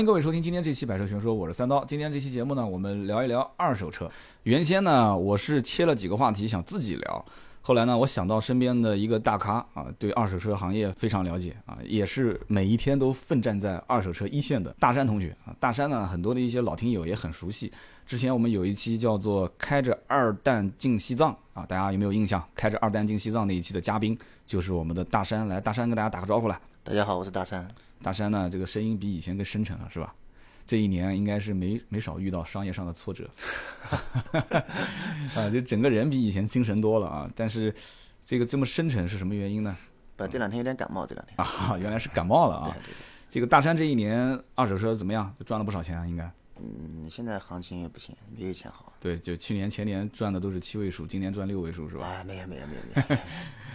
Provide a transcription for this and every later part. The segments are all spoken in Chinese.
欢迎各位收听今天这期《百车全说》，我是三刀。今天这期节目呢，我们聊一聊二手车。原先呢，我是切了几个话题想自己聊，后来呢，我想到身边的一个大咖啊，对二手车行业非常了解啊，也是每一天都奋战在二手车一线的大山同学啊。大山呢，很多的一些老听友也很熟悉。之前我们有一期叫做“开着二蛋进西藏”啊，大家有没有印象？开着二蛋进西藏那一期的嘉宾就是我们的大山。来，大山跟大家打个招呼来。大家好，我是大山。大山呢，这个声音比以前更深沉了，是吧？这一年应该是没没少遇到商业上的挫折，啊，就整个人比以前精神多了啊。但是这个这么深沉是什么原因呢？不，这两天有点感冒，这两天啊，原来是感冒了啊。对对。这个大山这一年二手车怎么样？就赚了不少钱啊，应该。嗯，现在行情也不行，没以前好。对，就去年前年赚的都是七位数，今年赚六位数是吧？啊，没有没有没有没有。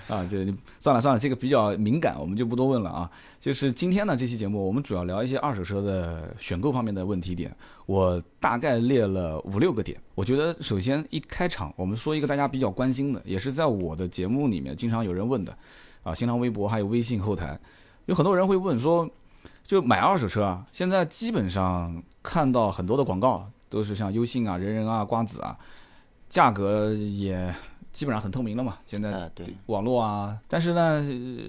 啊，就算了算了，这个比较敏感，我们就不多问了啊。就是今天呢，这期节目我们主要聊一些二手车的选购方面的问题点，我大概列了五六个点。我觉得首先一开场，我们说一个大家比较关心的，也是在我的节目里面经常有人问的，啊，新浪微博还有微信后台，有很多人会问说，就买二手车啊，现在基本上看到很多的广告都是像优信啊、人人啊、瓜子啊，价格也。基本上很透明了嘛，现在对网络啊，但是呢，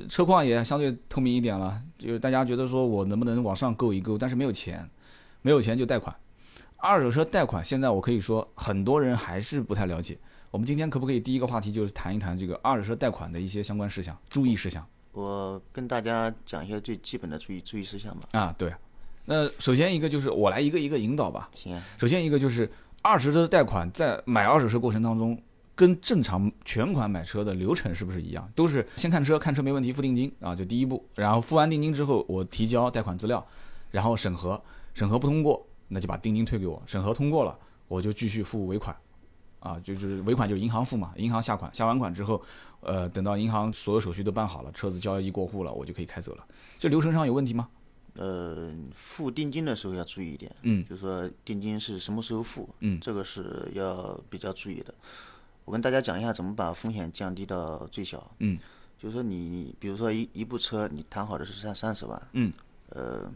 车况也相对透明一点了。就是大家觉得说我能不能往上够一够，但是没有钱，没有钱就贷款。二手车贷款现在我可以说很多人还是不太了解。我们今天可不可以第一个话题就是谈一谈这个二手车贷款的一些相关事项、注意事项？我跟大家讲一些最基本的注意注意事项吧。啊，对。那首先一个就是我来一个一个引导吧。行。首先一个就是二手车贷款在买二手车过程当中。跟正常全款买车的流程是不是一样？都是先看车，看车没问题付定金啊，就第一步。然后付完定金之后，我提交贷款资料，然后审核，审核不通过，那就把定金退给我。审核通过了，我就继续付尾款，啊，就是尾款就是银行付嘛，银行下款，下完款之后，呃，等到银行所有手续都办好了，车子交易过户了，我就可以开走了。这流程上有问题吗？呃，付定金的时候要注意一点，嗯，就说定金是什么时候付，嗯，这个是要比较注意的。我跟大家讲一下怎么把风险降低到最小。嗯，就是说你，比如说一一部车，你谈好的是三三十万。嗯。呃，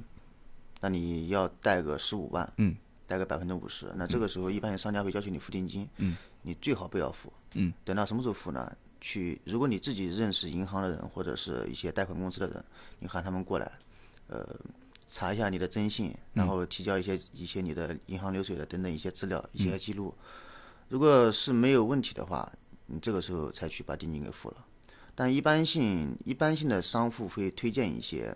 那你要贷个十五万。嗯。贷个百分之五十，那这个时候一般商家会要求你付定金。嗯。你最好不要付。嗯。等到什么时候付呢？去，如果你自己认识银行的人或者是一些贷款公司的人，你喊他们过来，呃，查一下你的征信，然后提交一些一些你的银行流水的等等一些资料、一些记录。如果是没有问题的话，你这个时候才去把定金给付了。但一般性一般性的商户会推荐一些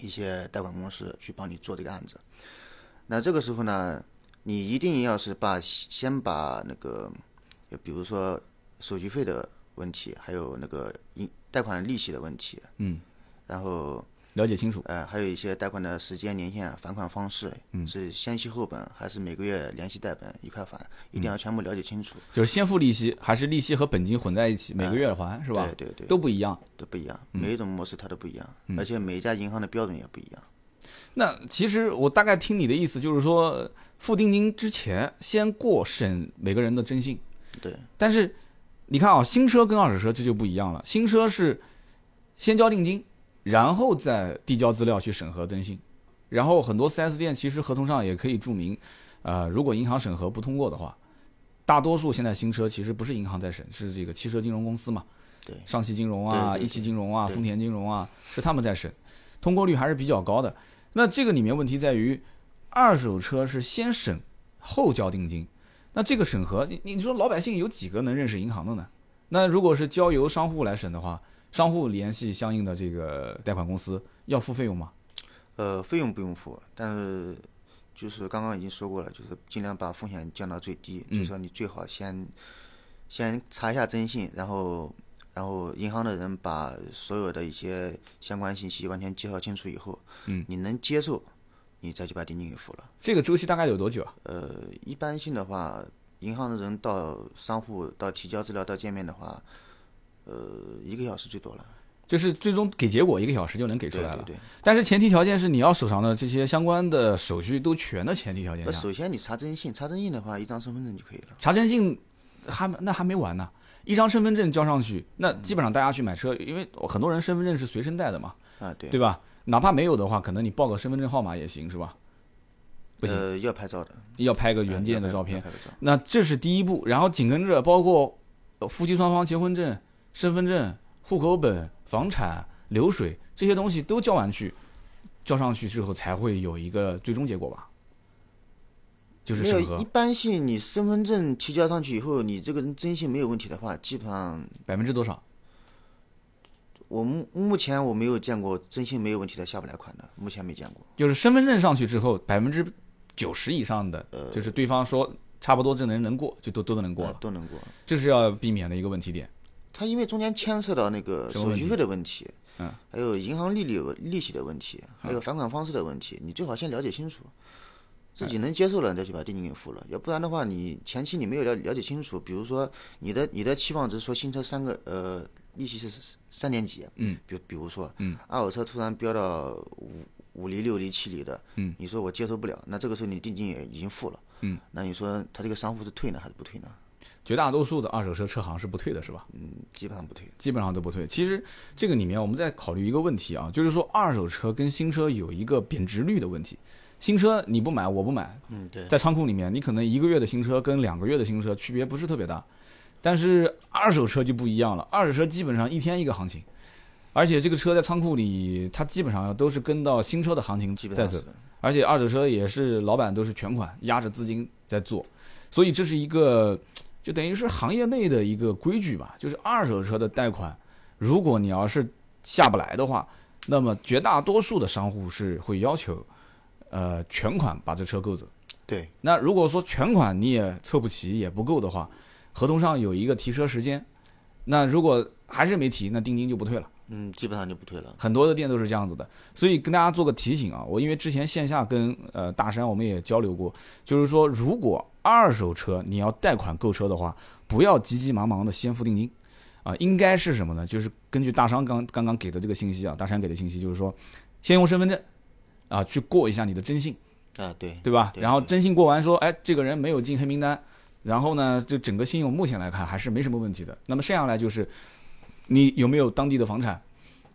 一些贷款公司去帮你做这个案子。那这个时候呢，你一定要是把先把那个，比如说手续费的问题，还有那个银贷款利息的问题，嗯，然后。了解清楚，呃，还有一些贷款的时间、年限、还款方式，嗯，是先息后本还是每个月连息带本一块还？一定要全部了解清楚。就是先付利息，还是利息和本金混在一起，每个月还是吧？对对对，都不一样，都不一样，每一种模式它都不一样，而且每一家银行的标准也不一样。那其实我大概听你的意思，就是说付定金之前先过审每个人的征信。对。但是你看啊，新车跟二手车这就不一样了，新车是先交定金。然后再递交资料去审核征信，然后很多 4S 店其实合同上也可以注明，呃，如果银行审核不通过的话，大多数现在新车其实不是银行在审，是这个汽车金融公司嘛，对，上汽金融啊、一汽金融啊、丰田金融啊，是他们在审，通过率还是比较高的。那这个里面问题在于，二手车是先审后交定金，那这个审核，你你说老百姓有几个能认识银行的呢？那如果是交由商户来审的话。商户联系相应的这个贷款公司要付费用吗？呃，费用不用付，但是就是刚刚已经说过了，就是尽量把风险降到最低。就是说你最好先先查一下征信，然后然后银行的人把所有的一些相关信息完全介绍清楚以后，嗯，你能接受，你再去把定金给付了。这个周期大概有多久啊？呃，一般性的话，银行的人到商户到提交资料到见面的话。呃，一个小时最多了，就是最终给结果一个小时就能给出来了。对对。但是前提条件是你要手上的这些相关的手续都全的前提条件下。首先你查征信，查征信的话，一张身份证就可以了。查征信还那还没完呢，一张身份证交上去，那基本上大家去买车，因为很多人身份证是随身带的嘛。啊，对。对吧？哪怕没有的话，可能你报个身份证号码也行，是吧？不行，呃，要拍照的，要拍个呃原件的照片。那这是第一步，然后紧跟着包括呃夫妻双方结婚证、身份证、户口本、房产、流水这些东西都交完去，交上去之后才会有一个最终结果吧？就是一般性，你身份证提交上去以后，你这个人征信没有问题的话，基本上百分之多少？我目目前我没有见过征信没有问题的下不来款的，目前没见过。就是身份证上去之后，百分之九十以上的，呃就是对方说差不多这人能过，就都都能过了，呃都能过。这是要避免的一个问题点。它因为中间牵涉到那个手续费的问题，嗯，还有银行利率利息的问题，还有返款方式的问题，你最好先了解清楚，自己能接受了，你再去把定金给付了，要不然的话，你前期你没有了了解清楚，比如说你的你的期望值说新车三个呃利息是三点几，嗯，比比如说，嗯，二手车突然飙到五五厘六厘七厘的，嗯，你说我接受不了，那这个时候你定金也已经付了，嗯，那你说他这个商户是退呢还是不退呢？绝大多数的二手车车行是不退的，是吧？嗯，基本上不退。基本上都不退。其实这个里面我们在考虑一个问题啊，就是说二手车跟新车有一个贬值率的问题。新车你不买我不买，嗯，对。在仓库里面你可能一个月的新车跟两个月的新车区别不是特别大，但是二手车就不一样了，二手车基本上一天一个行情，而且这个车在仓库里它基本上都是跟到新车的行情在走的。而且二手车也是老板都是全款压着资金在做，所以这是一个就等于是行业内的一个规矩吧，就是二手车的贷款，如果你要是下不来的话，那么绝大多数的商户是会要求，呃，全款把这车购走。对，那如果说全款你也凑不齐也不够的话，合同上有一个提车时间，那如果还是没提，那定金就不退了。嗯，基本上就不退了。很多的店都是这样子的，所以跟大家做个提醒啊，我因为之前线下跟呃大山我们也交流过，就是说如果二手车你要贷款购车的话，不要急急忙忙的先付定金，啊，应该是什么呢？就是根据大商刚刚刚给的这个信息啊，大山给的信息就是说，先用身份证啊去过一下你的征信，啊，对，对吧？然后征信过完说，哎，这个人没有进黑名单，然后呢，就整个信用目前来看还是没什么问题的。那么剩下来就是你有没有当地的房产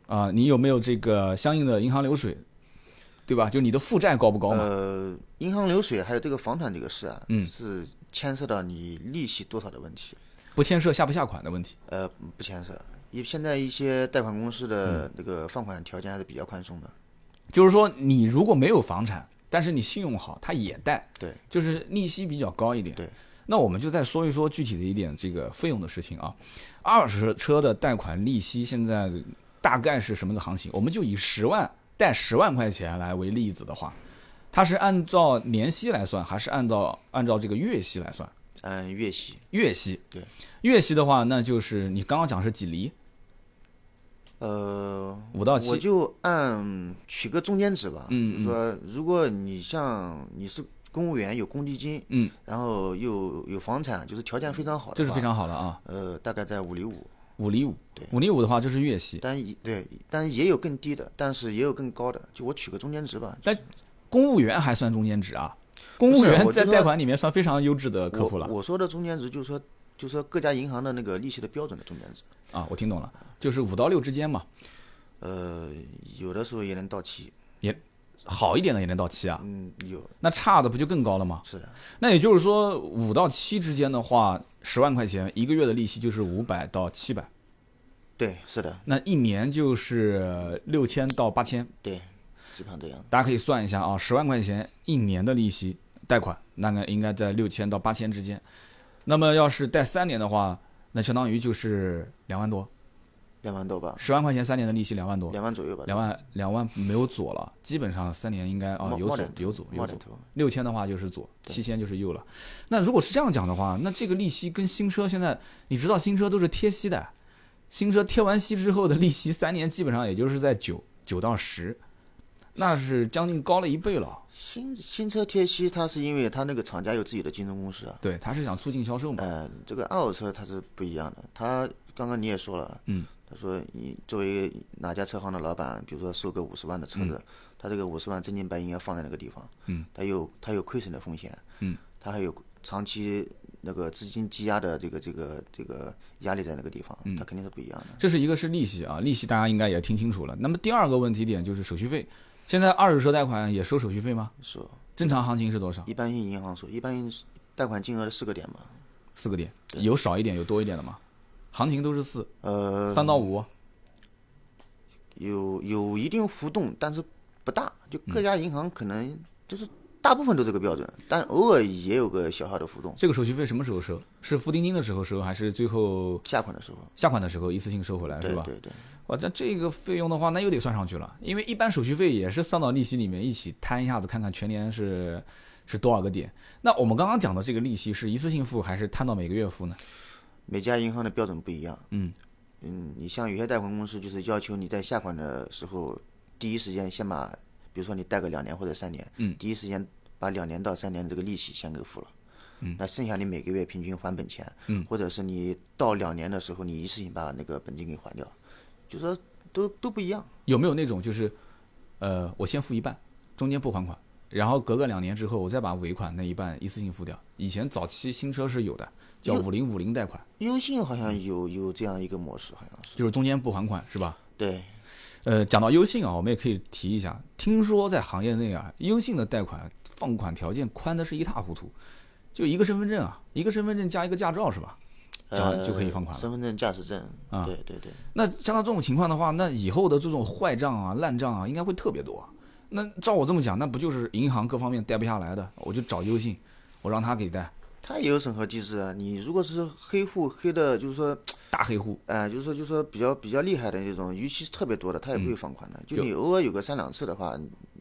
啊、你有没有这个相应的银行流水，对吧？就你的负债高不高嘛？呃，银行流水还有这个房产这个事啊，嗯是牵涉到你利息多少的问题，不牵涉下不下款的问题。呃，不牵涉。因为现在一些贷款公司嗯的那个放款条件还是比较宽松的。就是说，你如果没有房产，但是你信用好，他也贷，对，就是利息比较高一点。对，那我们就再说一说具体的一点这个费用的事情啊。二手车的贷款利息现在大概是什么个行情？我们就以十万贷十万块钱来为例子的话，它是按照年息来算，还是按照按照这个月息来算？按月息，月息。对，月息的话，那就是你刚刚讲是几厘？呃，五到七我就按取个中间值吧。嗯就是说，如果你像你是公务员有公积金，嗯，然后又有房产，就是条件非常好的话，这是非常好的啊，呃，大概在五厘五。五厘五。对五厘五的话就是月息。但也对，但也有更低的，但是也有更高的，就我取个中间值吧。但公务员还算中间值啊？公务员在贷款里面算非常优质的客户了我我说的中间值就是说，就是说各家银行的那个利息的标准的中间值。啊！我听懂了，就是五到六之间嘛，呃，有的时候也能到期，也好一点的也能到期啊。嗯，有那差的不就更高了吗？是的，那也就是说，五到七之间的话，十万块钱一个月的利息就是五百到七百，对，是的，那一年就是六千到八千。对，基本上这样。大家可以算一下啊，十万块钱一年的利息贷款，那个应该在六千到八千之间。那么要是贷三年的话，那相当于就是两万多，两万多吧，十万块钱三年的利息两万多，两万左右吧。两万两万没有左了，基本上三年应该啊有左有左有左。六千的话就是左，七千就是右了。那如果是这样讲的话，那这个利息跟新车现在，你知道新车都是贴息的，新车贴完息之后的利息三年基本上也就是在九九到十，那是将近高了一倍了。新新车贴息，它是因为它那个厂家有自己的竞争公司啊。对，它是想促进销售嘛。呃，这个二手车它是不一样的。它刚刚你也说了，嗯，他说你作为哪家车行的老板，比如说收个五十万的车子，他这个五十万真金白银要放在那个地方，嗯，他有他有亏损的风险，嗯，他还有长期那个资金积压的这个这个这个压力在那个地方，嗯它肯定是不一样的。这是一个是利息啊，利息大家应该也听清楚了。那么第二个问题点就是手续费，现在二手车贷款也收手续费吗？收，正常行情是多少？一般性银行收，一般贷款金额的四个点吧。四个点，有少一点有多一点的吗？行情都是四，呃，三到五，有有一定浮动，但是不大。就嗯各家银行可能就是大部分都这个标准，但偶尔也有个小小的浮动。这个手续费什么时候收？是付定金的时候收，还是最后下款的时候，下款的时候一次性收回来，是吧？对对对，哇，这这个费用的话，那又得算上去了，因为一般手续费也是算到利息里面一起摊一下子，看看全年是是多少个点。那我们刚刚讲的这个利息是一次性付还是摊到每个月付呢？每家银行的标准不一样。嗯嗯，你像有些贷款公司就是要求你在下款的时候，第一时间先把，比如说你贷个两年或者三年，嗯第一时间把两年到三年这个利息先给付了。嗯，那剩下你每个月平均还本钱，嗯，或者是你到两年的时候，你一次性把那个本金给还掉，就说都都不一样。有没有那种就是，呃，我先付一半，中间不还款，然后隔个两年之后，我再把尾款那一半一次性付掉？以前早期新车是有的，叫有五零五零贷款，优信好像有有这样一个模式，好像是。就是中间不还款，是吧？对，呃，讲到优信啊，我们也可以提一下，听说在行业内啊，优信的贷款放款条件宽的是一塌糊涂，就一个身份证啊，一个身份证加一个驾照是吧？这样就可以放款了。呃身份证、驾驶证。啊对对对。那像到这种情况的话，那以后的这种坏账啊、烂账啊，应该会特别多啊。那照我这么讲，那不就是银行各方面贷不下来的，我就找优信，我让他给贷，他也有审核机制啊。你如果是黑户黑的，就是说，大黑户。呃，就是说，就是说比较比较厉害的那种，逾期特别多的，他也不会放款的。就你偶尔有个三两次的话，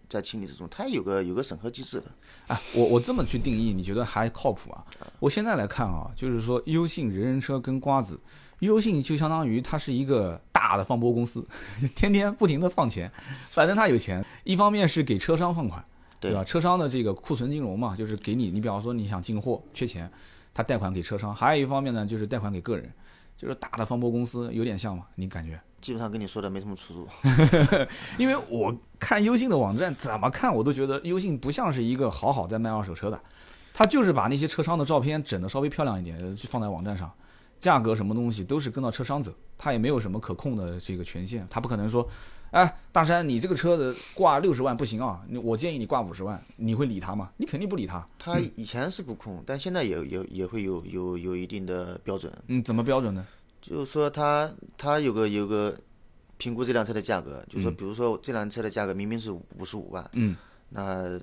在清理之中，它有个有个审核机制的。哎，我我这么去定义，你觉得还靠谱啊？我现在来看啊，就是说优信、人人车跟瓜子，优信就相当于它是一个大的放拨公司，天天不停的放钱，反正他有钱，一方面是给车商放款，对吧？车商的这个库存金融嘛，就是给你，你比方说你想进货缺钱，他贷款给车商，还有一方面呢就是贷款给个人，就是大的放拨公司，有点像嘛？你感觉？基本上跟你说的没什么出入。因为我看优信的网站，怎么看我都觉得优信不像是一个好好在卖二手车的，他就是把那些车商的照片整的稍微漂亮一点，就放在网站上，价格什么东西都是跟到车商走，他也没有什么可控的这个权限，他不可能说，哎，大山你这个车子挂六十万不行啊，我建议你挂五十万，你会理他吗？你肯定不理他。他以前是不控，但现在也也也会有有有一定的标准，嗯，怎么标准呢？就是说他他有个有个评估这辆车的价格，就是说比如说这辆车的价格明明是五十五万，嗯，那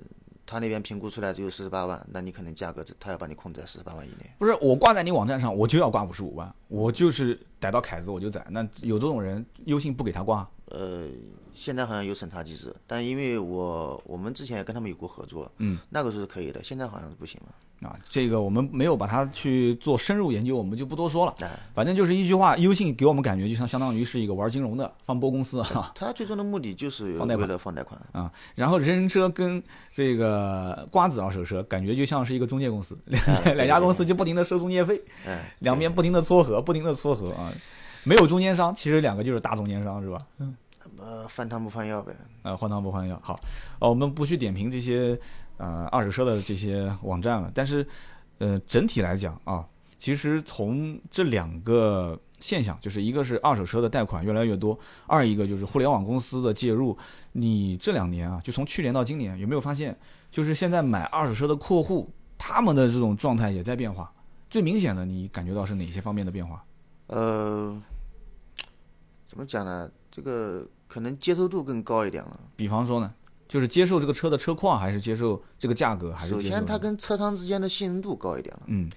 他那边评估出来只有四十八万，那你可能价格他要把你控制在四十八万以内。不是我挂在你网站上，我就要挂五十五万，我就是逮到凯子我就宰。那有这种人，优信不给他挂，呃，现在好像有审查机制，但因为我我们之前也跟他们有过合作，嗯，那个时候是可以的，现在好像是不行了。啊，这个我们没有把它去做深入研究，我们就不多说了。哎，反正就是一句话，优信给我们感觉就像相当于是一个玩金融的放波公司啊他最终的目的就是放贷款为了放贷款。啊。然后人人车跟这个瓜子二手车感觉就像是一个中介公司，两哎两家公司就不停的收中介费，哎，两边不停的撮合，不停的撮合啊。没有中间商，其实两个就是大中间商，是吧？呃，换汤不换药呗。呃，换汤不换药。好，哦，我们不去点评这些呃二手车的这些网站了，但是呃整体来讲啊，其实从这两个现象，就是一个是二手车的贷款越来越多，二一个就是互联网公司的介入。你这两年啊，就从去年到今年，有没有发现，就是现在买二手车的客户，他们的这种状态也在变化？最明显的，你感觉到是哪些方面的变化？呃，怎么讲呢？这个可能接受度更高一点了。比方说呢，就是接受这个车的车况，还是接受这个价格，还是首先，它跟车商之间的信任度高一点了。嗯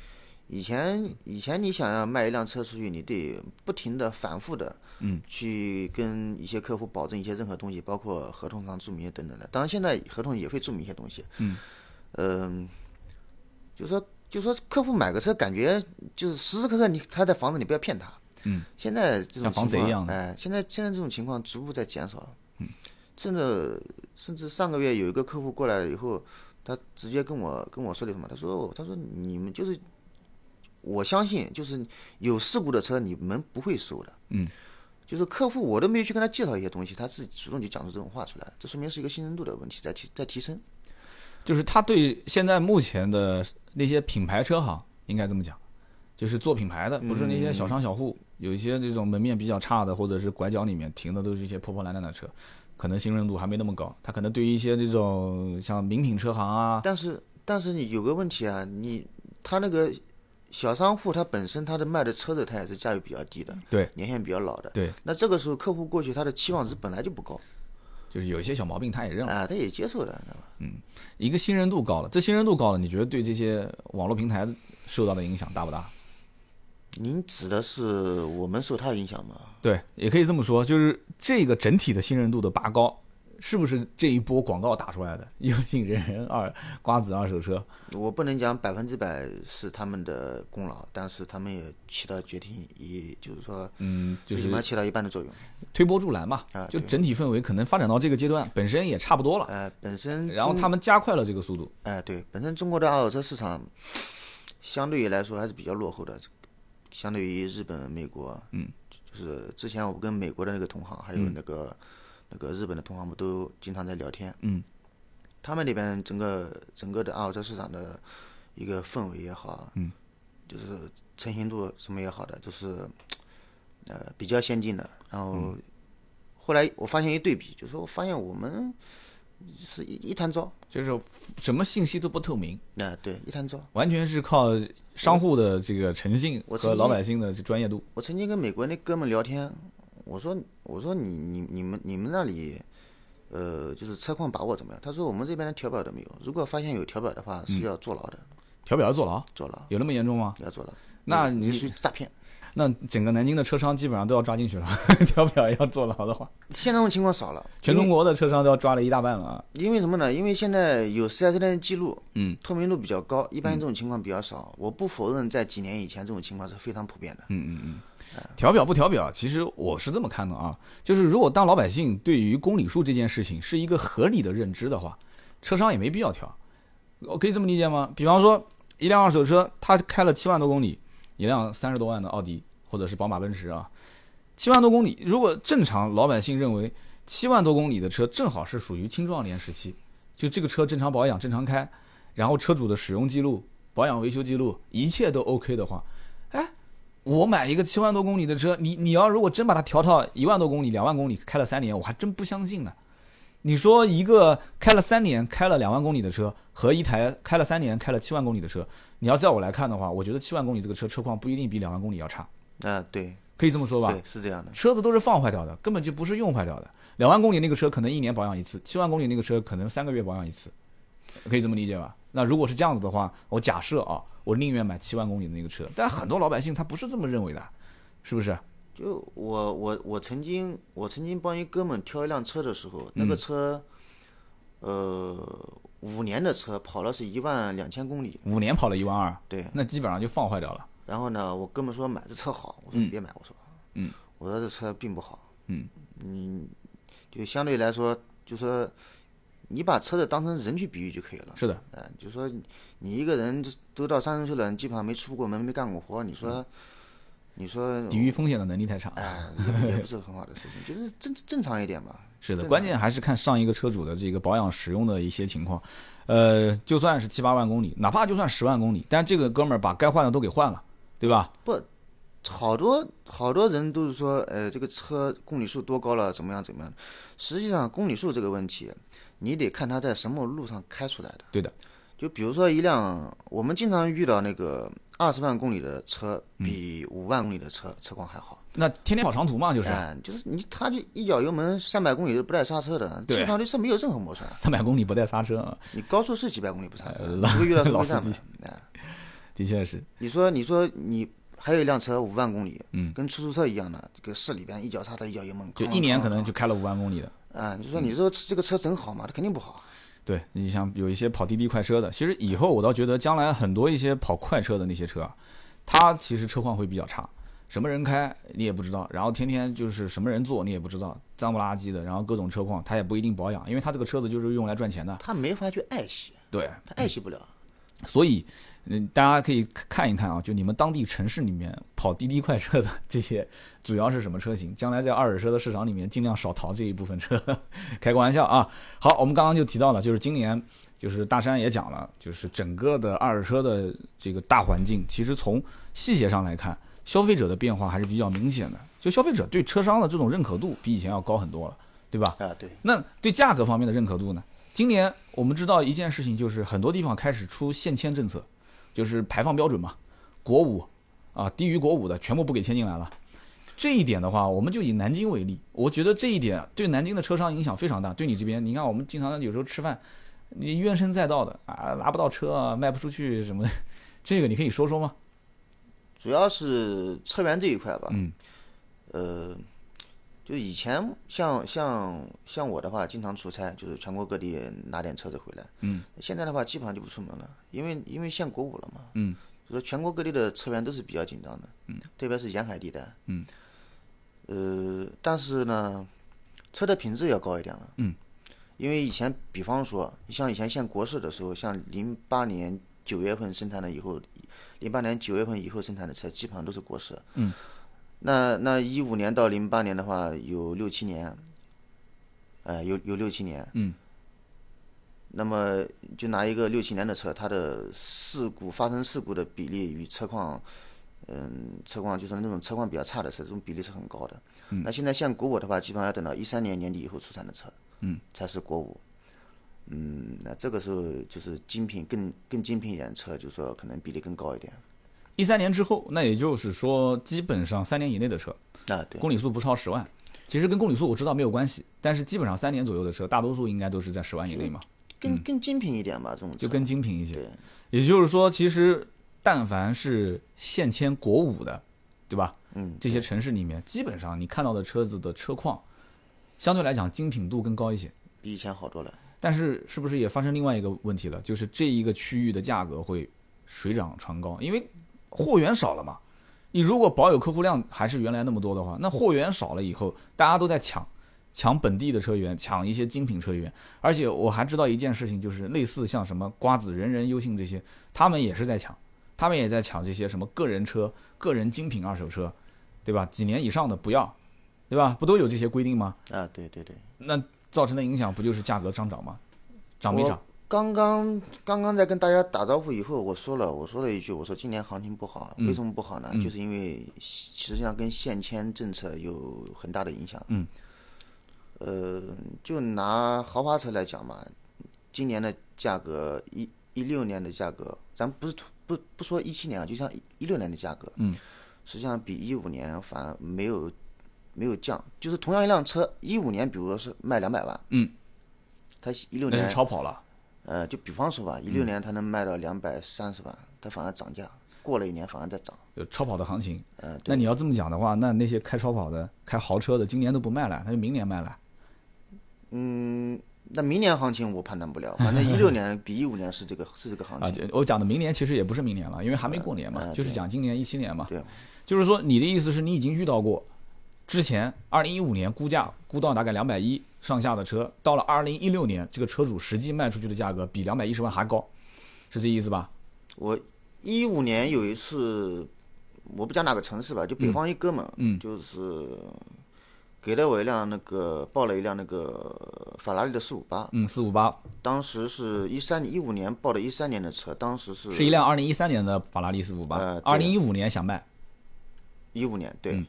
以前以前你想要卖一辆车出去，你得不停的、反复的，嗯，去跟一些客户保证一些任何东西，包括合同上注明等等的。当然，现在合同也会注明一些东西。嗯，嗯、就说就说客户买个车，感觉就是时时刻刻你他在房子你不要骗他。嗯，现在这种防情况，贼一样的哎，现在现在这种情况逐步在减少。嗯，甚至甚至上个月有一个客户过来了以后，他直接跟我跟我说的什么？他说他说你们就是，我相信就是有事故的车你们不会收的。嗯，就是客户我都没有去跟他介绍一些东西，他自己主动就讲出这种话出来，这说明是一个信任度的问题在提在提升。就是他对现在目前的那些品牌车行，应该这么讲，就是做品牌的，不是那些小商小户，有一些这种门面比较差的，或者是拐角里面停的都是一些破破烂烂的车，可能信任度还没那么高，他可能对于一些这种像名品车行啊，但是但是你有个问题啊，你他那个小商户他本身他的卖的车子他也是价位比较低的，对，年限比较老的，对，那这个时候客户过去他的期望值本来就不高，就是有一些小毛病他也认了，啊，他也接受的，知道吧？一个信任度高了，这信任度高了，你觉得对这些网络平台受到的影响大不大？您指的是我们受他影响吗？对，也可以这么说，就是这个整体的信任度的拔高，是不是这一波广告打出来的？优信人人二瓜子二手车，我不能讲百分之百是他们的功劳，但是他们也起到决定也，就是说，嗯，就是起码起到一半的作用。推波助澜嘛，啊就整体氛围可能发展到这个阶段，本身也差不多了，呃，本身然后他们加快了这个速度，哎，对，本身中国的二手车市场相对于来说还是比较落后的，相对于日本、美国，嗯，就是之前我跟美国的那个同行，还有那个、那个日本的同行，我们都经常在聊天，嗯，他们那边整个整个的二手车市场的一个氛围也好，嗯，就是成型度什么也好的，就是呃比较先进的，然后。嗯。后来我发现一对比，就是说我发现我们是一一团糟，就是什么信息都不透明，啊、对，一团糟。完全是靠商户的这个诚信和老百姓的这专业度。我曾经跟美国那哥们聊天，我说我说你你你们你们那里，呃，就是车况把握怎么样？他说我们这边连调表都没有，如果发现有调表的话是要坐牢的，调表要坐牢，坐牢有那么严重吗？要坐牢。那你你属于诈骗。那整个南京的车商基本上都要抓进去了，调表要坐牢的话，现在这种情况少了，全中国的车商都要抓了一大半了啊。因为因为什么呢？因为现在有 4S 店的记录，嗯，透明度比较高，一般这种情况比较少。我不否认，在几年以前这种情况是非常普遍的。嗯嗯嗯，调表不调表，其实我是这么看的啊，就是如果当老百姓对于公里数这件事情是一个合理的认知的话，车商也没必要调。我可以这么理解吗？比方说一辆二手车，它开了七万多公里，一辆三十多万的奥迪或者是宝马奔驰啊，七万多公里，如果正常老百姓认为七万多公里的车正好是属于青壮年时期，就这个车正常保养、正常开，然后车主的使用记录、保养维修记录一切都 OK 的话，哎，我买一个七万多公里的车，你你要如果真把它调到一万多公里、两万公里，开了三年，我还真不相信呢。你说一个开了三年、开了两万公里的车，和一台开了三年、开了七万公里的车，你要在我来看的话，我觉得七万公里这个车车况不一定比两万公里要差，啊、对，可以这么说吧？对，是这样的。车子都是放坏掉的，根本就不是用坏掉的。两万公里那个车可能一年保养一次，七万公里那个车可能三个月保养一次，可以这么理解吧？那如果是这样子的话，我假设啊，我宁愿买七万公里的那个车，但很多老百姓他不是这么认为的，是不是？就我我我曾经我曾经帮一哥们挑一辆车的时候，那个嗯车，呃，五年的车跑了是一万两千公里，五年跑了一万二，对。那基本上就放坏掉了。然后呢，我哥们说买这车好，我说嗯你别买，我说，嗯，我说这车并不好，嗯，你就相对来说，就说你把车子当成人去比喻就可以了。是的，嗯，就说你一个人就都到三十岁了，你基本上没出过门，没干过活，你说，你说抵御风险的能力太差。哎，也也不是很好的事情，就是正正常一点吧。是的，关键还是看上一个车主的这个保养使用的一些情况。呃，就算是七八万公里，哪怕就算十万公里，但这个哥们儿把该换的都给换了，对吧？不好多好多人都是说，呃，这个车公里数多高了，怎么样怎么样。实际上，公里数这个问题，你得看它在什么路上开出来的。对的。就比如说一辆，我们经常遇到那个二十万公里的车，比五万公里的车车况还好。那天天跑长途嘛，就是哎，就是你，他就一脚油门三百公里都不带刹车的，对基本上对车没有任何磨损。三百公里不带刹车啊，你高速是几百公里不刹车除非遇到收老司机。哎，的确是。你说你说你还有一辆车五万公里，嗯，跟出租车一样的，这个市里边一脚刹车一脚油门，就一年可能就开了五万公里的。啊，你说你说这个车真好吗？它肯定不好。对你像有一些跑滴滴快车的，其实以后我倒觉得将来很多一些跑快车的那些车啊，它其实车况会比较差，什么人开你也不知道，然后天天就是什么人坐你也不知道，脏不拉几的，然后各种车况它也不一定保养，因为它这个车子就是用来赚钱的。他没法去爱惜，对，他爱惜不了。所以，嗯，大家可以看一看啊，就你们当地城市里面跑滴滴快车的这些，主要是什么车型？将来在二手车的市场里面，尽量少淘这一部分车。开个玩笑啊！好，我们刚刚就提到了，就是今年，就是大山也讲了，就是整个的二手车的这个大环境，其实从细节上来看，消费者的变化还是比较明显的。就消费者对车商的这种认可度比以前要高很多了。对吧？啊，对，那对价格方面的认可度呢？今年我们知道一件事情，就是很多地方开始出限迁政策，就是排放标准嘛，国五啊，低于国五的全部不给迁进来了。这一点的话，我们就以南京为例，我觉得这一点对南京的车商影响非常大。对你这边，你看我们经常有时候吃饭，你怨声载道的啊，拿不到车啊，卖不出去什么的，这个你可以说说吗？主要是车源这一块吧，嗯，呃，就以前像像像我的话，经常出差，就是全国各地拿点车子回来。嗯，现在的话，基本上就不出门了，因为因为限国五了嘛。嗯，就说全国各地的车源都是比较紧张的。嗯，特别是沿海地带。嗯，呃，但是呢，车的品质要高一点了。嗯，因为以前，比方说，像以前限国四的时候，像零八年九月份生产的以后，零八年九月份以后生产的车，基本上都是国四。嗯，那那一五年到零八年的话，有六七年，呃，有有六七年。嗯。那么就拿一个六七年的车，它的事故发生事故的比例与车况，嗯，车况就是那种车况比较差的车，这种比例是很高的。嗯那现在像国五的话，基本上要等到一三年年底以后出产的车，嗯，才是国五。嗯，那这个时候就是精品更更精品一点的车，就是说可能比例更高一点。一三年之后，那也就是说，基本上三年以内的车，啊，对，公里数不超十万。其实跟公里数我知道没有关系，但是基本上三年左右的车，大多数应该都是在十万以内嘛，更更精品一点吧，这种就更精品一些。对，也就是说，其实但凡是限迁国五的，对吧？嗯，这些城市里面，基本上你看到的车子的车况，相对来讲精品度更高一些。比以前好多了。但是是不是也发生另外一个问题了？就是这一个区域的价格会水涨船高，因为货源少了嘛。你如果保有客户量还是原来那么多的话，那货源少了以后，大家都在抢，抢本地的车源，抢一些精品车源。而且我还知道一件事情，就是类似像什么瓜子、人人优信这些，他们也是在抢，他们也在抢这些什么个人车、个人精品二手车，对吧？几年以上的不要，对吧？不都有这些规定吗？啊，对对对。那造成的影响不就是价格上涨吗？涨没涨我？刚刚刚刚在跟大家打招呼以后，我说了，我说了一句，我说今年行情不好，嗯为什么不好呢？就是因为实际上跟限迁政策有很大的影响。嗯。呃，就拿豪华车来讲嘛，今年的价格一一六年的价格，咱不是不不说一七年啊，就像一六年的价格，嗯，实际上比一五年反而没有没有降，就是同样一辆车，一五年比如说是卖两百万，嗯，它一六那年是超跑了。呃，就比方说吧，一六年它能卖到两百三十万，它反而涨价，过了一年反而在涨。有超跑的行情。呃，对那你要这么讲的话，那那些开超跑的、开豪车的，今年都不卖了，那就明年卖了。嗯，那明年行情我判断不了，反正一六年 比一五年是这个是这个行啊，情。啊我讲的明年其实也不是明年了，因为还没过年嘛，呃就是讲今年一七年嘛。对，就是说你的意思是你已经遇到过，之前二零一五年估价估到大概两百一上下的车，到了二零一六年，这个车主实际卖出去的价格比两百一十万还高，是这意思吧？我一五年有一次，我不讲哪个城市吧，就北方一哥们，嗯。就是给了我一辆那个报了一辆那个法拉利的四五八，嗯，四五八。当时是一三一五年报的一三年的车，当时是是一辆二零一三年的法拉利四五八呃，二对零一五年想卖，一五年对嗯，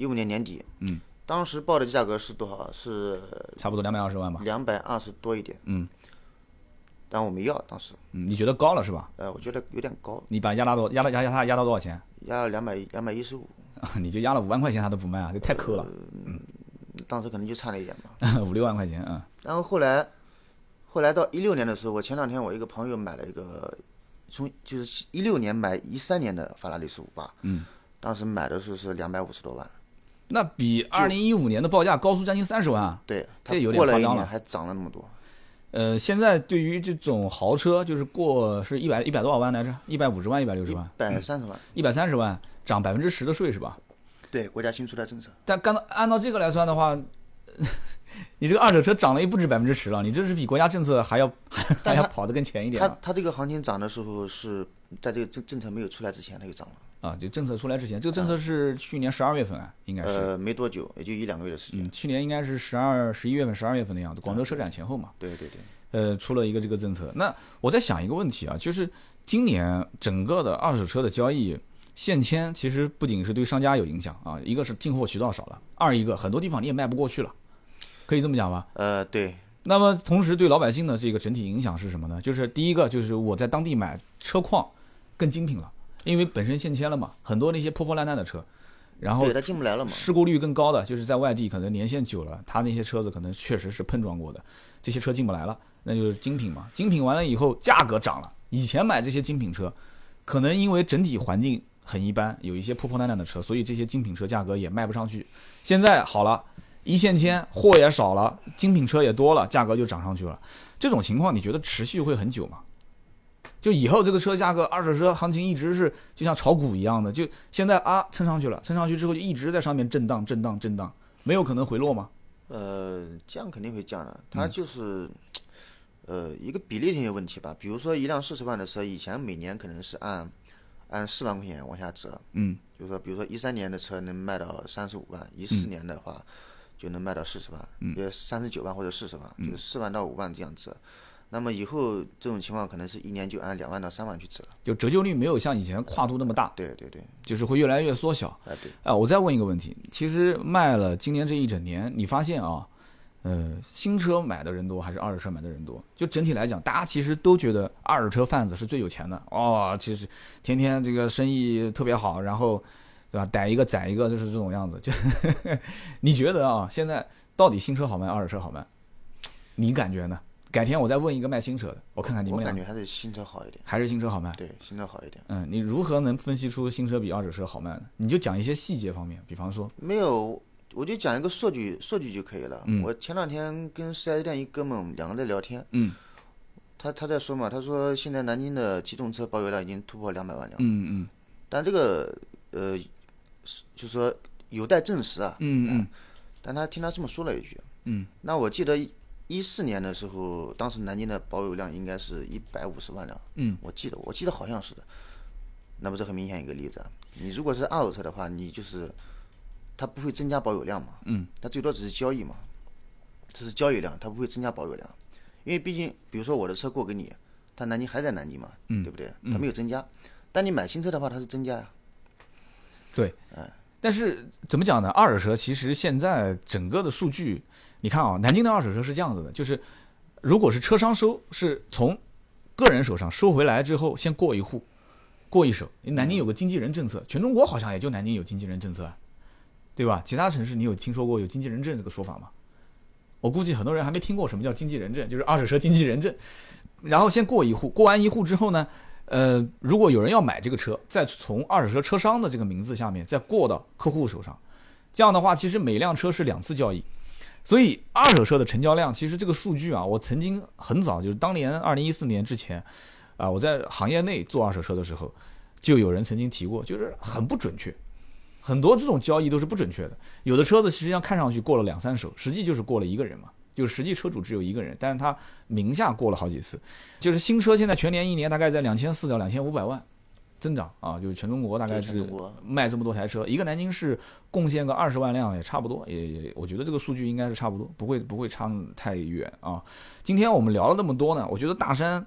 一五年年底，嗯，当时报的价格是多少？是差不多两百二十万吧。两百二十多一点，嗯，但我没要，当时，嗯，你觉得高了是吧？呃，我觉得有点高，你把压到多压到压压他压到多少钱？压了两百两百一十五，你就压了五万块钱他都不卖啊，这太抠了，嗯当时可能就差了一点吧。五六万块钱啊。然后后来，后来到一六年的时候，我前两天我一个朋友买了一个，从就是一六年买一三年的法拉利四五八，嗯，当时买的时候是两百五十多万，那比二零一五年的报价高出将近三十万啊。对，它这有点夸张了还涨了那么多，呃，现在对于这种豪车，就是过是一百一百多少万来着？一百五十万、一百六十万、百三十万，一百三十万，涨百分之十的税是吧？对，国家新出的政策，但干到按照这个来算的话，你这个二手车涨了也不止百分之十了，你这是比国家政策还要还 还要跑得更前一点它它这个行情涨的时候是在这个政政策没有出来之前它就涨了，啊！就政策出来之前，这个政策是去年十二月份啊，应该是。呃，没多久，也就一两个月的时间，嗯，去年应该是十二、十一月份、十二月份的样子，广州车展前后嘛。对对对，呃，出了一个这个政策。那我在想一个问题啊，就是今年整个的二手车的交易限迁，其实不仅是对商家有影响啊，一个是进货渠道少了，二一个很多地方你也卖不过去了。可以这么讲吧？呃，对，那么同时对老百姓的这个整体影响是什么呢？就是第一个就是我在当地买车况更精品了，因为本身限迁了嘛，很多那些破破烂烂的车，然后对它进不来了嘛。事故率更高的，就是在外地可能年限久了，他那些车子可能确实是碰撞过的，这些车进不来了，那就是精品嘛。精品完了以后价格涨了，以前买这些精品车，可能因为整体环境很一般，有一些破破烂烂的车，所以这些精品车价格也卖不上去。现在好了，一线牵货也少了，精品车也多了，价格就涨上去了。这种情况你觉得持续会很久吗？就以后这个车价格，二手车行情一直是就像炒股一样的，就现在啊蹭上去了，蹭上去之后就一直在上面震荡、震荡、震荡，没有可能回落吗？呃，降肯定会降的，它就是，呃，一个比例性的问题吧。比如说一辆四十万的车，以前每年可能是按按四万块钱往下折，嗯，就是说，比如说一三年的车能卖到三十五万，一四年的话就能卖到四十万，也三十九万或者四十万，就是四万到五万这样折。那么以后这种情况可能是一年就按两万到三万去折。就折旧率没有像以前跨度那么大，对对对，就是会越来越缩小。哎对，啊，我再问一个问题，其实卖了今年这一整年，你发现啊，呃，新车买的人多还是二手车买的人多？就整体来讲，大家其实都觉得二手车贩子是最有钱的哦，其实天天这个生意特别好，然后对吧，逮一个宰一个，就是这种样子。就 你觉得啊，现在到底新车好卖，二手车好卖？你感觉呢？改天我再问一个卖新车的，我看看你们俩感觉还是新车好一点。还是新车好卖。对，新车好一点。嗯，你如何能分析出新车比二手车好卖呢？你就讲一些细节方面，比方说，没有，我就讲一个数据，数据就可以了。嗯我前两天跟四 S 店一哥们两个在聊天，嗯他他在说嘛，他说现在南京的机动车保有量已经突破两百万辆，嗯嗯但这个呃，是就是说有待证实啊。嗯嗯但他听他这么说了一句，嗯，那我记得一四年的时候，当时南京的保有量应该是一百五十万辆，嗯，我记得我记得好像是。的，那不是很明显一个例子啊。你如果是二手车的话，你就是它不会增加保有量嘛，嗯，它最多只是交易嘛，这是交易量，它不会增加保有量，因为毕竟比如说我的车过给你，它南京还在南京嘛，嗯。对不对？它没有增加，但你买新车的话，它是增加呀、对，但是怎么讲呢？二手车其实现在整个的数据，你看啊，南京的二手车是这样子的，就是如果是车商收，是从个人手上收回来之后，先过一户，过一手。南京有个经纪人政策，全中国好像也就南京有经纪人政策啊，对吧？其他城市你有听说过有经纪人证这个说法吗？我估计很多人还没听过什么叫经纪人证，就是二手车经纪人证。然后先过一户，过完一户之后呢，呃，如果有人要买这个车，再从二手车车商的这个名字下面再过到客户手上，这样的话，其实每辆车是两次交易，所以二手车的成交量，其实这个数据啊，我曾经很早就是当年二零一四年之前，啊、我在行业内做二手车的时候，就有人曾经提过，就是很不准确。很多这种交易都是不准确的，有的车子实际上看上去过了两三手，实际就是过了一个人嘛，就是实际车主只有一个人，但是他名下过了好几次。就是新车现在全年一年大概在两千四到两千五百万增长啊，就是全中国大概是卖这么多台车，一个南京市贡献个二十万辆也差不多，也也我觉得这个数据应该是差不多，不会不会差太远啊。今天我们聊了那么多呢，我觉得大山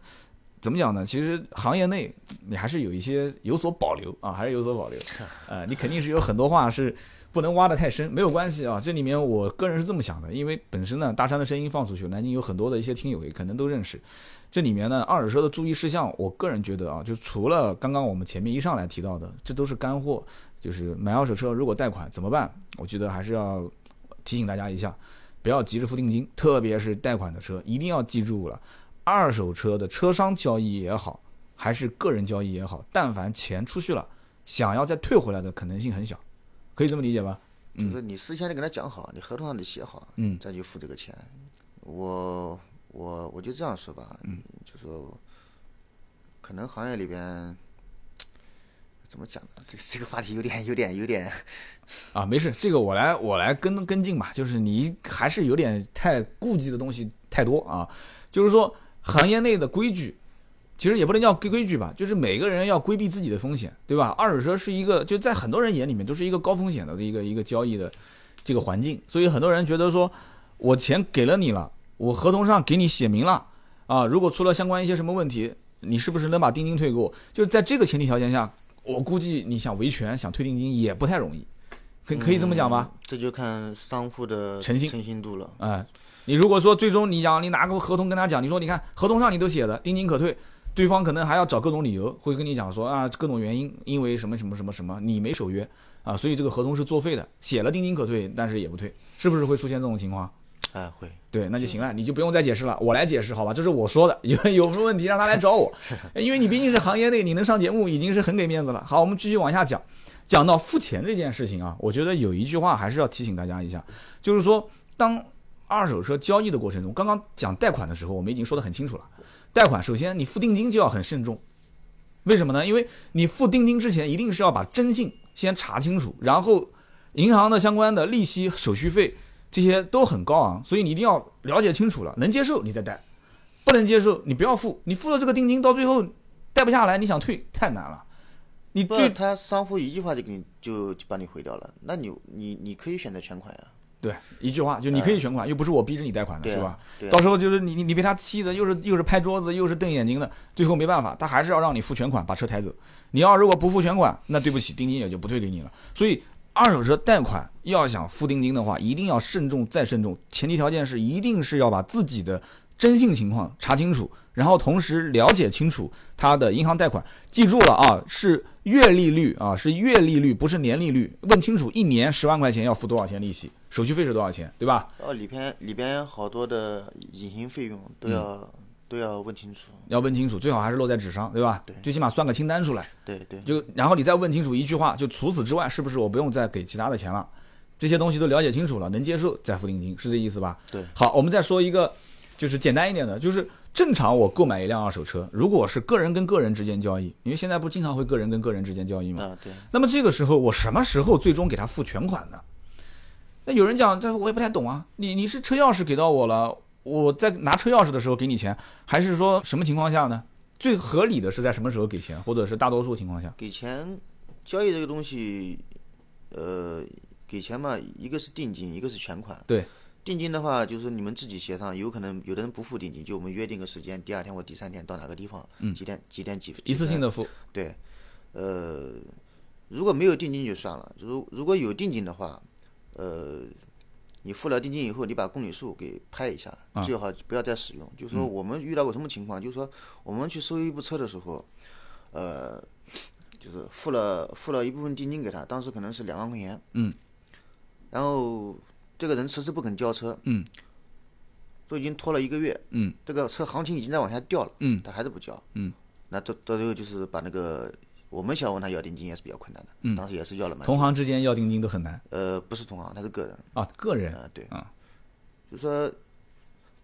怎么讲呢？其实行业内你还是有一些有所保留啊，还是有所保留。呃，你肯定是有很多话是不能挖得太深，没有关系啊。这里面我个人是这么想的，因为本身呢，大山的声音放出去，南京有很多的一些听友也可能都认识。这里面呢，二手车的注意事项，我个人觉得啊，就除了刚刚我们前面一上来提到的，这都是干货。就是买二手车如果贷款怎么办？我觉得还是要提醒大家一下，不要急着付定金，特别是贷款的车，一定要记住了。二手车的车商交易也好，还是个人交易也好，但凡钱出去了，想要再退回来的可能性很小，可以这么理解吧？就是你事先得跟他讲好，你合同上得写好，嗯再去付这个钱。我我我就这样说吧，嗯，就说可能行业里边怎么讲呢？这个这个话题有点有点有点，啊，没事，这个我来我来跟跟进吧。就是你还是有点太顾忌的东西太多啊。就是说，行业内的规矩，其实也不能叫规规矩吧，就是每个人要规避自己的风险，对吧？二手车是一个，就在很多人眼里面都是一个高风险的一个一个交易的这个环境，所以很多人觉得说，我钱给了你了，我合同上给你写明了啊，如果出了相关一些什么问题，你是不是能把定金退给我？就是在这个前提条件下，我估计你想维权、想退定金也不太容易。可可以这么讲吧？嗯这就看商户的诚信诚信度了。哎，你如果说最终你讲你拿个合同跟他讲，你说你看合同上你都写了定金可退，对方可能还要找各种理由，会跟你讲说啊各种原因，因为什么什么什么什么你没守约啊，所以这个合同是作废的，写了定金可退，但是也不退，是不是会出现这种情况？哎，会。对，那就行了，你就不用再解释了，我来解释好吧？这是我说的，有有什么问题让他来找我，因为你毕竟是行业内，你能上节目已经是很给面子了。好，我们继续往下讲，讲到付钱这件事情啊，我觉得有一句话还是要提醒大家一下，就是说，当二手车交易的过程中，刚刚讲贷款的时候，我们已经说得很清楚了，贷款首先你付定金就要很慎重，为什么呢？因为你付定金之前一定是要把征信先查清楚，然后银行的相关的利息、手续费。这些都很高昂，所以你一定要了解清楚了，能接受你再贷，不能接受你不要付。你付了这个定金，到最后贷不下来，你想退太难了。你对，他商户一句话就给你就就把你毁掉了。那你你你可以选择全款呀。对一句话，就你可以全款，又不是我逼着你贷款的，是吧？到时候就是你你你被他气的，又是又是拍桌子，又是瞪眼睛的，最后没办法，他还是要让你付全款把车抬走。你要如果不付全款，那对不起，定金也就不退给你了。所以二手车贷款要想付定金的话，一定要慎重再慎重，前提条件是一定是要把自己的征信情况查清楚，然后同时了解清楚他的银行贷款。记住了啊，是月利率啊，是月利率，不是年利率。问清楚，一年十万块钱要付多少钱利息，手续费是多少钱，对吧？哦，里边里边好多的隐形费用都要、嗯都要问清楚。要问清楚，最好还是落在纸上，对吧？对最起码算个清单出来。对对，就然后你再问清楚一句话，就除此之外，是不是我不用再给其他的钱了？这些东西都了解清楚了，能接受再付定金，是这意思吧？对。好，我们再说一个，就是简单一点的，就是正常我购买一辆二手车，如果是个人跟个人之间交易，因为现在不经常会个人跟个人之间交易嘛，啊对，那么这个时候我什么时候最终给他付全款呢？那有人讲，这我也不太懂啊，你你是车钥匙给到我了，我在拿车钥匙的时候给你钱，还是说什么情况下呢？最合理的是在什么时候给钱，或者是大多数情况下？给钱交易这个东西，呃，给钱嘛，一个是定金，一个是全款。对。定金的话，就是你们自己协商，有可能有的人不付定金，就我们约定个时间，第二天或第三天到哪个地方，嗯几点几点几一次性的。付，对，呃，如果没有定金就算了，如如果有定金的话，呃，你付了定金以后，你把公里数给拍一下，啊最好不要再使用。就是说我们遇到过什么情况，就是说我们去收一部车的时候，呃，就是付了付了一部分定金给他，当时可能是两万块钱，嗯，然后这个人迟迟不肯交车，嗯，都已经拖了一个月，嗯，这个车行情已经在往下掉了，嗯，他还是不交，嗯，那到到最后就是把那个我们想问他要定金也是比较困难的，嗯。当时也是要了嘛。同行之间要定金都很难。呃，不是同行，他是个人。啊，个人。啊、对，啊。就说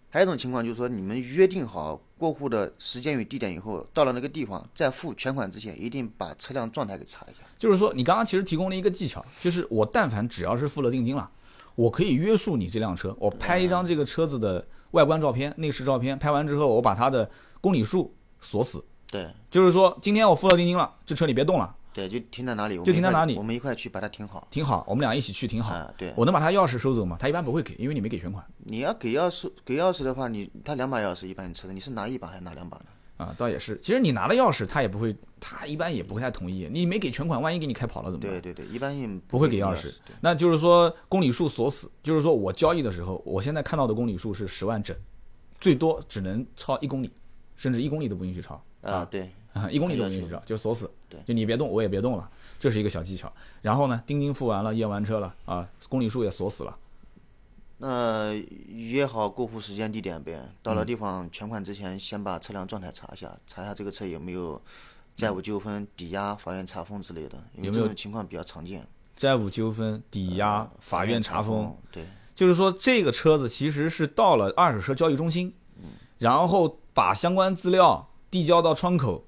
还有一种情况就是说，你们约定好过户的时间与地点以后，到了那个地方，在付全款之前，一定把车辆状态给查一下。就是说，你刚刚其实提供了一个技巧，就是我但凡只要是付了定金了，我可以约束你这辆车，我拍一张这个车子的外观照片、内饰照片，拍完之后我把它的公里数锁死，对就是说今天我付了定金了，这车你别动了，对，就停在哪里，就停在哪里我们一块去把它停好。停好，我们俩一起去停好。啊，对，我能把他钥匙收走吗？他一般不会给，因为你没给全款你要给钥匙，给钥匙的话，你他两把钥匙，一般你车的，你是拿一把还是拿两把呢？啊，倒也是。其实你拿了钥匙，他也不会，他一般也不会太同意。你没给全款，万一给你开跑了怎么办？对对对，一般性不会给钥匙，那就是说公里数锁死，就是说我交易的时候，我现在看到的公里数是十万整，最多只能超一公里，甚至一公里都不允许超啊，对，啊，一公里都不允许超，就锁死，对就你别动，我也别动了，这是一个小技巧。然后呢，定金付完了，验完车了啊，公里数也锁死了，那约好过户时间地点呗，到嗯了地方全款之前，先把车辆状态查一下，查一下这个车有没有债务纠纷、抵押、法院查封之类的，因为有没有这种情况比较常见。债务纠纷、抵押、法院查封，，对，就是说这个车子其实是到了二手车交易中心，然后把相关资料递交到窗口，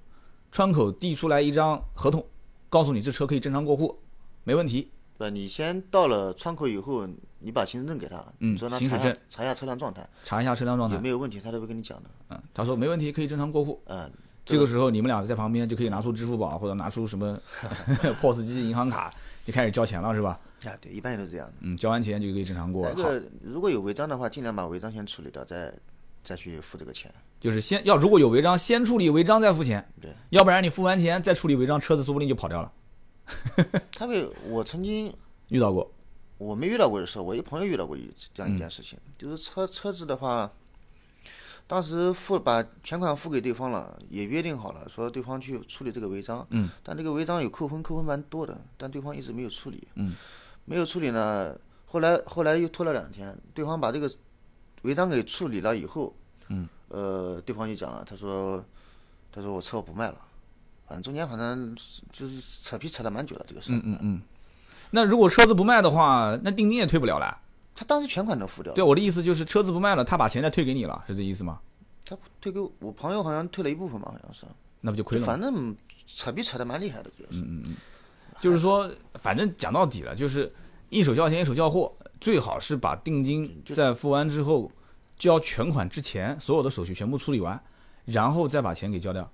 窗口递出来一张合同，告诉你这车可以正常过户，没问题。不，你先到了窗口以后，你把行驶证给他，嗯你说他查一下车辆状态查一下车辆状态有，没有问题，他都会跟你讲的。嗯，他说没问题，可以正常过户。嗯，这个时候你们俩在旁边就可以拿出支付宝或者拿出什么 POS 机、银行卡，就开始交钱了，是吧？啊，对，一般也都是这样的。嗯，交完钱就可以正常过。好，那个如果有违章的话，尽量把违章先处理掉，再再去付这个钱。就是先要如果有违章，先处理违章再付钱，对，要不然你付完钱再处理违章，车子说不定就跑掉了。他被，我曾经遇到过？我没遇到过的事，我一朋友遇到过一这样一件事情，就是车车子的话，当时付把全款付给对方了，也约定好了，说对方去处理这个违章。嗯。但这个违章有扣分，扣分蛮多的，但对方一直没有处理。嗯。没有处理呢，后来后来又拖了两天，对方把这个违章给处理了以后，嗯。呃，对方就讲了，他说，他说我车我不卖了，反正中间反正就是扯皮扯了蛮久的这个事。嗯嗯嗯。那如果车子不卖的话，那定金也退不了了。他当时全款都付掉。对，我的意思就是车子不卖了，他把钱再退给你了，是这意思吗？他退给我朋友好像退了一部分吧，好像是。那不就亏了？反正扯皮扯的蛮厉害的，就是。嗯嗯嗯。就是说，反正讲到底了，就是一手交钱一手交货，最好是把定金在付完之后，交全款之前，所有的手续全部处理完，然后再把钱给交掉。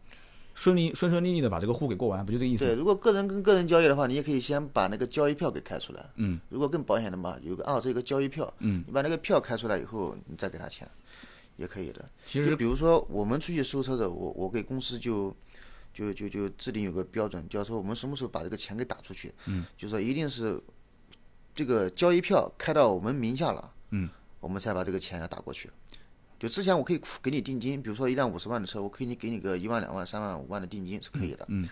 顺利顺顺利利的把这个户给过完，不就这意思？对，如果个人跟个人交易的话，你也可以先把那个交易票给开出来。嗯。如果更保险的嘛，有个二手一个交易票。嗯。你把那个票开出来以后，你再给他钱，也可以的。其实，比如说我们出去收车的，我我给公司就就就就制定有个标准，就是说我们什么时候把这个钱给打出去。嗯。就说一定是这个交易票开到我们名下了。嗯。我们才把这个钱要打过去。就之前我可以给你定金，比如说一辆五十万的车，我可以给你个一万、两万、三万、五万的定金是可以的。嗯。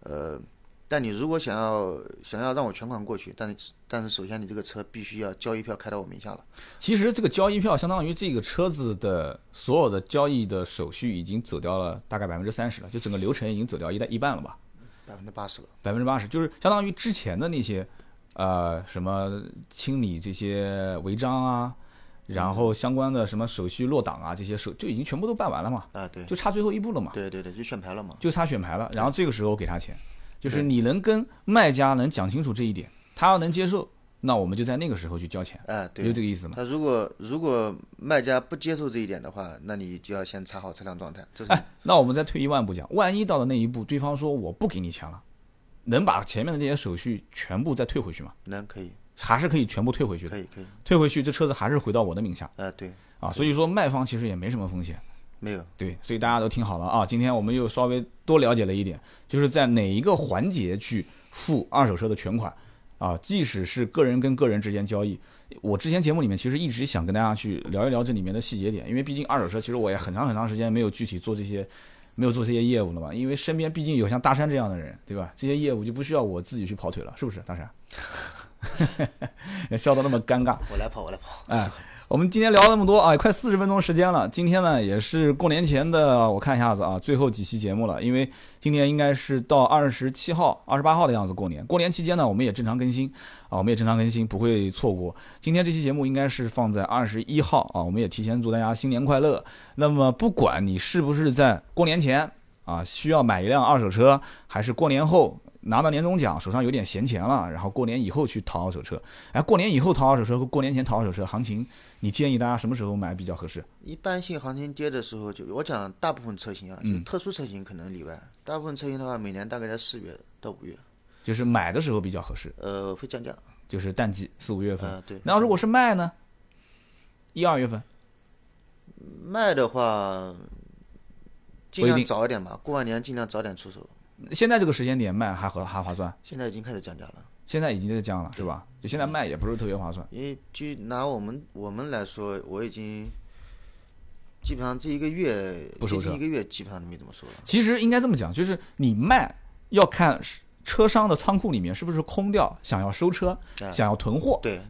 呃，但你如果想要想要让我全款过去，但是但是首先你这个车必须要交易票开到我名下了。其实这个交易票相当于这个车子的所有的交易的手续已经走掉了大概百分之三十了，就整个流程已经走掉一半一半了吧？百分之八十了。百分之八十就是相当于之前的那些呃什么清理这些违章啊。然后相关的什么手续落档啊，这些手就已经全部都办完了嘛。啊，对，就差最后一步了嘛。对对对，就选牌了嘛。就差选牌了，然后这个时候给他钱，就是你能跟卖家能讲清楚这一点，他要能接受，那我们就在那个时候去交钱。哎，对，就这个意思嘛。他如果如果卖家不接受这一点的话，那你就要先查好车辆状态。这是。哎，那我们再退一万步讲，万一到了那一步，对方说我不给你钱了，能把前面的这些手续全部再退回去吗？能，可以。还是可以全部退回去的，可以可以退回去，这车子还是回到我的名下。呃，对，啊，所以说卖方其实也没什么风险，没有。对，所以大家都听好了啊，今天我们又稍微多了解了一点，就是在哪一个环节去付二手车的全款啊，即使是个人跟个人之间交易，我之前节目里面其实一直想跟大家去聊一聊这里面的细节点，因为毕竟二手车其实我也很长很长时间没有具体做这些，没有做这些业务了嘛，因为身边毕竟有像大山这样的人，对吧？这些业务就不需要我自己去跑腿了，是不是，大山？笑得那么尴尬，我来跑，我来跑。哎，我们今天聊了那么多啊，快四十分钟时间了。今天呢，也是过年前的，我看一下子啊，最后几期节目了。因为今年应该是到二十七号、二十八号的样子过年。过年期间呢，我们也正常更新啊，我们也正常更新，不会错过。今天这期节目应该是放在二十一号啊，我们也提前祝大家新年快乐。那么，不管你是不是在过年前啊需要买一辆二手车，还是过年后。拿到年终奖，手上有点闲钱了，然后过年以后去淘二手车。哎，过年以后淘二手车和过年前淘二手车行情，你建议大家什么时候买比较合适？一般性行情跌的时候，就我讲大部分车型啊，就特殊车型可能例外。大部分车型的话，每年大概在四月到五月，就是买的时候比较合适。呃，会降价，就是淡季四五月份。啊，对。那如果是卖呢？一二月份。卖的话，尽量早一点吧，过完年尽量早点出手。现在这个时间点卖还合还划算？现在已经开始降价了。现在已经在降了，是吧？就现在卖也不是特别划算。因为就拿我们我们来说，我已经基本上这一个月不收车，一个月基本上都没怎么收了。其实应该这么讲，就是你卖要看车商的仓库里面是不是空掉，想要收车，想要囤货。对。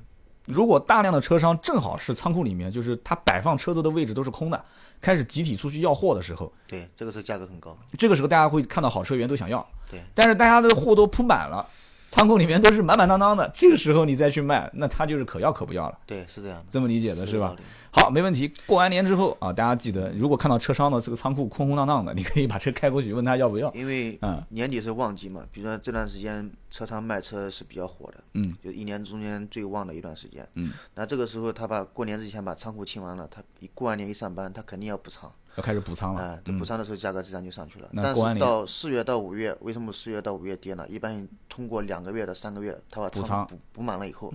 如果大量的车商正好是仓库里面，就是他摆放车子的位置都是空的。开始集体出去要货的时候，对，这个时候价格很高。这个时候大家会看到好车源都想要，对。但是大家的货都铺满了，仓库里面都是满满当当的。这个时候你再去卖，那他就是可要可不要了。对，是这样的。这么理解的是吧？好，没问题。过完年之后啊，大家记得，如果看到车商的这个仓库空空荡荡的，你可以把车开过去问他要不要。因为嗯，年底是旺季嘛，比如说这段时间车商卖车是比较火的，嗯，就一年中间最旺的一段时间，嗯。那这个时候他把过年之前把仓库清完了，他一过完年一上班，他肯定要补仓。要开始补仓了，啊，补仓的时候价格自然就上去了。但是到四月到五月，为什么四月到五月跌呢？一般通过两个月到三个月，他把仓补补满了以后，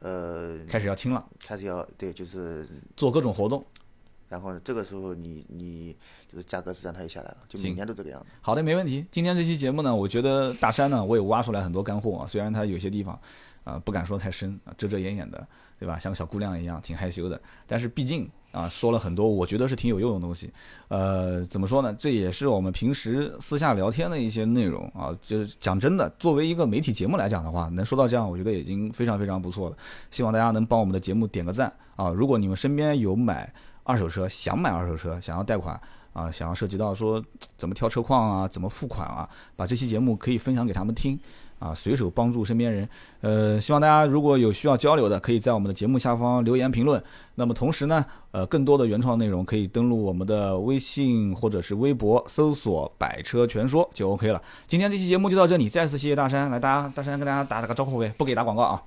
呃，开始要清了，开始要对，就是做各种活动。然后呢，这个时候你你就是价格自然它就下来了，就每年都这个样子。好的，没问题。今天这期节目呢，我觉得大山呢，我也挖出来很多干货啊。虽然它有些地方，啊，不敢说太深啊，遮遮掩掩的，对吧？像个小姑娘一样，挺害羞的。但是毕竟啊，说了很多，我觉得是挺有用的东西。呃，怎么说呢？这也是我们平时私下聊天的一些内容啊。就是讲真的，作为一个媒体节目来讲的话，能说到这样，我觉得已经非常非常不错了。希望大家能帮我们的节目点个赞啊！如果你们身边有买二手车，想买二手车，想要贷款。啊，想要涉及到说怎么挑车况啊，怎么付款啊，把这期节目可以分享给他们听啊，随手帮助身边人。呃，希望大家如果有需要交流的，可以在我们的节目下方留言评论。那么同时呢，呃，更多的原创内容可以登录我们的微信或者是微博，搜索“百车全说”就 OK 了。今天这期节目就到这里，再次谢谢大山，来大家大山跟大家打打个招呼呗，不给打广告啊。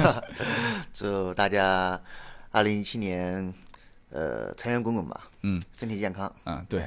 祝大家二零一七年。呃，财源滚滚吧，嗯，身体健康，嗯，对，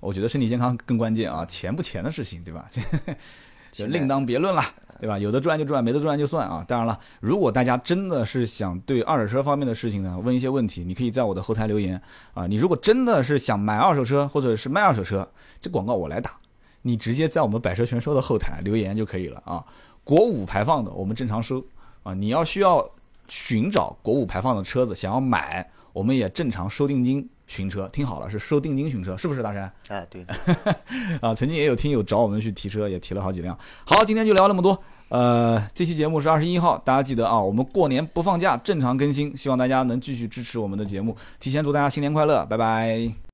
我觉得身体健康更关键啊，钱不钱的事情，对吧？就另当别论了，对吧？有的赚就赚，没得赚就算啊。当然了，如果大家真的是想对二手车方面的事情呢，问一些问题，你可以在我的后台留言啊。你如果真的是想买二手车或者是卖二手车，这广告我来打，你直接在我们百车全说的后台留言就可以了啊。国五排放的我们正常收啊，你要需要寻找国五排放的车子，想要买。我们也正常收定金寻车，听好了，是收定金寻车，是不是大山？哎，对。啊，曾经也有听友找我们去提车，也提了好几辆。好，今天就聊那么多。呃，这期节目是二十一号，大家记得啊，我们过年不放假，正常更新，希望大家能继续支持我们的节目。提前祝大家新年快乐，拜拜。